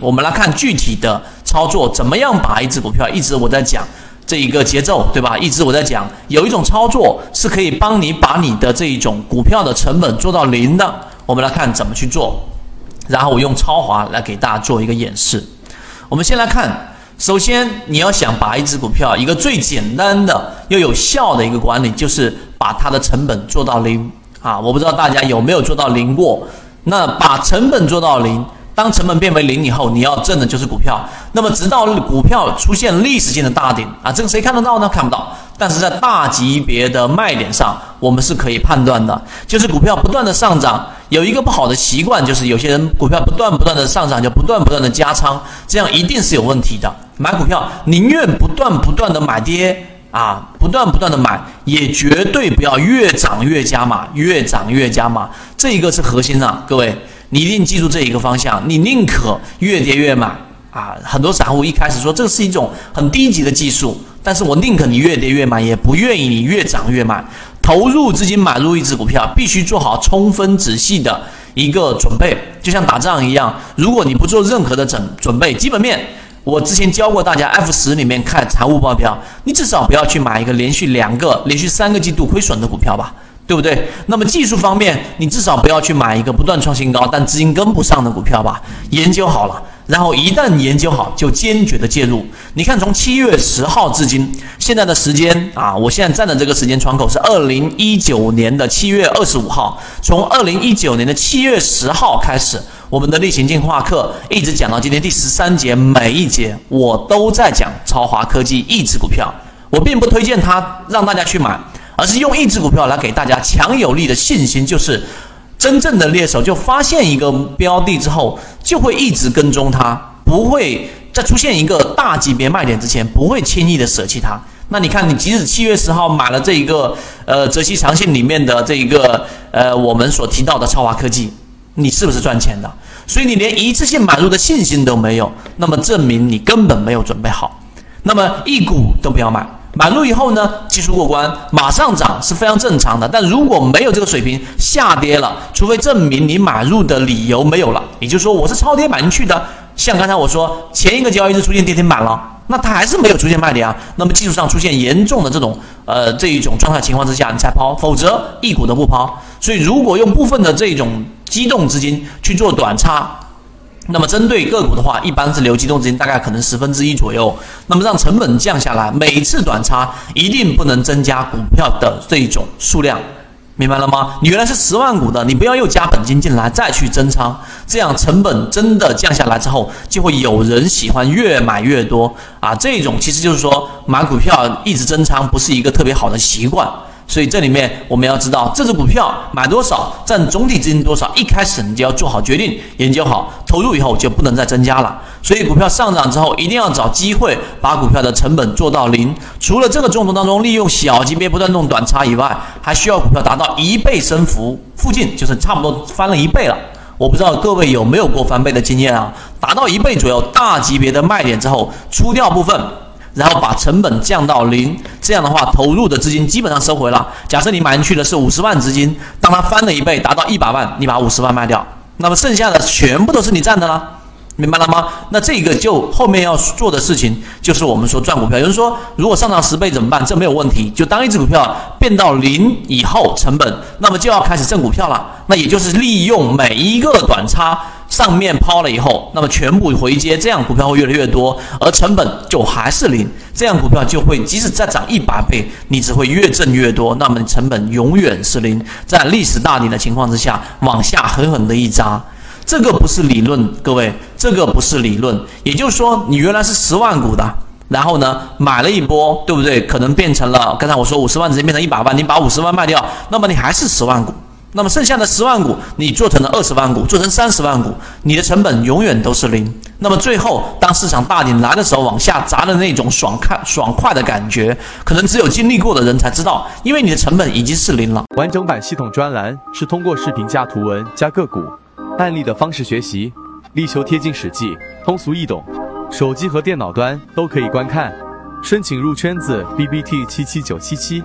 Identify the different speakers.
Speaker 1: 我们来看具体的操作，怎么样把一只股票，一直我在讲这一个节奏，对吧？一直我在讲，有一种操作是可以帮你把你的这一种股票的成本做到零的。我们来看怎么去做，然后我用超华来给大家做一个演示。我们先来看，首先你要想把一只股票，一个最简单的又有效的一个管理，就是把它的成本做到零啊！我不知道大家有没有做到零过。那把成本做到零，当成本变为零以后，你要挣的就是股票。那么直到股票出现历史性的大顶啊，这个谁看得到呢？看不到。但是在大级别的卖点上，我们是可以判断的，就是股票不断的上涨。有一个不好的习惯，就是有些人股票不断不断的上涨，就不断不断的加仓，这样一定是有问题的。买股票宁愿不断不断的买跌。啊，不断不断的买，也绝对不要越涨越加码，越涨越加码，这一个是核心啊，各位，你一定记住这一个方向，你宁可越跌越买啊。很多散户一开始说这是一种很低级的技术，但是我宁可你越跌越买，也不愿意你越涨越买。投入资金买入一只股票，必须做好充分仔细的一个准备，就像打仗一样，如果你不做任何的准准备，基本面。我之前教过大家，F 十里面看财务报表，你至少不要去买一个连续两个、连续三个季度亏损的股票吧，对不对？那么技术方面，你至少不要去买一个不断创新高但资金跟不上的股票吧。研究好了，然后一旦研究好，就坚决的介入。你看，从七月十号至今，现在的时间啊，我现在站的这个时间窗口是二零一九年的七月二十五号，从二零一九年的七月十号开始。我们的例行进化课一直讲到今天第十三节，每一节我都在讲超华科技一只股票，我并不推荐它让大家去买，而是用一只股票来给大家强有力的信心，就是真正的猎手就发现一个标的之后，就会一直跟踪它，不会在出现一个大级别卖点之前，不会轻易的舍弃它。那你看，你即使七月十号买了这一个呃泽熙长信里面的这一个呃我们所提到的超华科技。你是不是赚钱的？所以你连一次性买入的信心都没有，那么证明你根本没有准备好。那么一股都不要买，买入以后呢，技术过关，马上涨是非常正常的。但如果没有这个水平，下跌了，除非证明你买入的理由没有了，也就是说我是超跌买进去的。像刚才我说，前一个交易日出现跌停板了。那它还是没有出现卖点啊，那么技术上出现严重的这种呃这一种状态情况之下，你才抛，否则一股都不抛。所以如果用部分的这种机动资金去做短差，那么针对个股的话，一般是留机动资金大概可能十分之一左右，那么让成本降下来，每次短差一定不能增加股票的这种数量。明白了吗？你原来是十万股的，你不要又加本金进来再去增仓，这样成本真的降下来之后，就会有人喜欢越买越多啊！这种其实就是说买股票一直增仓不是一个特别好的习惯。所以这里面我们要知道，这只股票买多少占总体资金多少，一开始你就要做好决定，研究好，投入以后就不能再增加了。所以股票上涨之后，一定要找机会把股票的成本做到零。除了这个中途当中利用小级别不断弄短差以外，还需要股票达到一倍升幅附近，就是差不多翻了一倍了。我不知道各位有没有过翻倍的经验啊？达到一倍左右大级别的卖点之后，出掉部分。然后把成本降到零，这样的话投入的资金基本上收回了。假设你买进去的是五十万资金，当它翻了一倍达到一百万，你把五十万卖掉，那么剩下的全部都是你占的了，明白了吗？那这个就后面要做的事情就是我们说赚股票。有人说如果上涨十倍怎么办？这没有问题，就当一只股票变到零以后成本，那么就要开始挣股票了。那也就是利用每一个短差。上面抛了以后，那么全部回接，这样股票会越来越多，而成本就还是零，这样股票就会即使再涨一百倍，你只会越挣越多，那么成本永远是零。在历史大底的情况之下，往下狠狠的一扎，这个不是理论，各位，这个不是理论。也就是说，你原来是十万股的，然后呢买了一波，对不对？可能变成了刚才我说五十万直接变成一百万，你把五十万卖掉，那么你还是十万股。那么剩下的十万股，你做成了二十万股，做成三十万股，你的成本永远都是零。那么最后，当市场大顶来的时候，往下砸的那种爽快、爽快的感觉，可能只有经历过的人才知道，因为你的成本已经是零了。
Speaker 2: 完整版系统专栏是通过视频加图文加个股案例的方式学习，力求贴近史记，通俗易懂，手机和电脑端都可以观看。申请入圈子：B B T 七七九七七。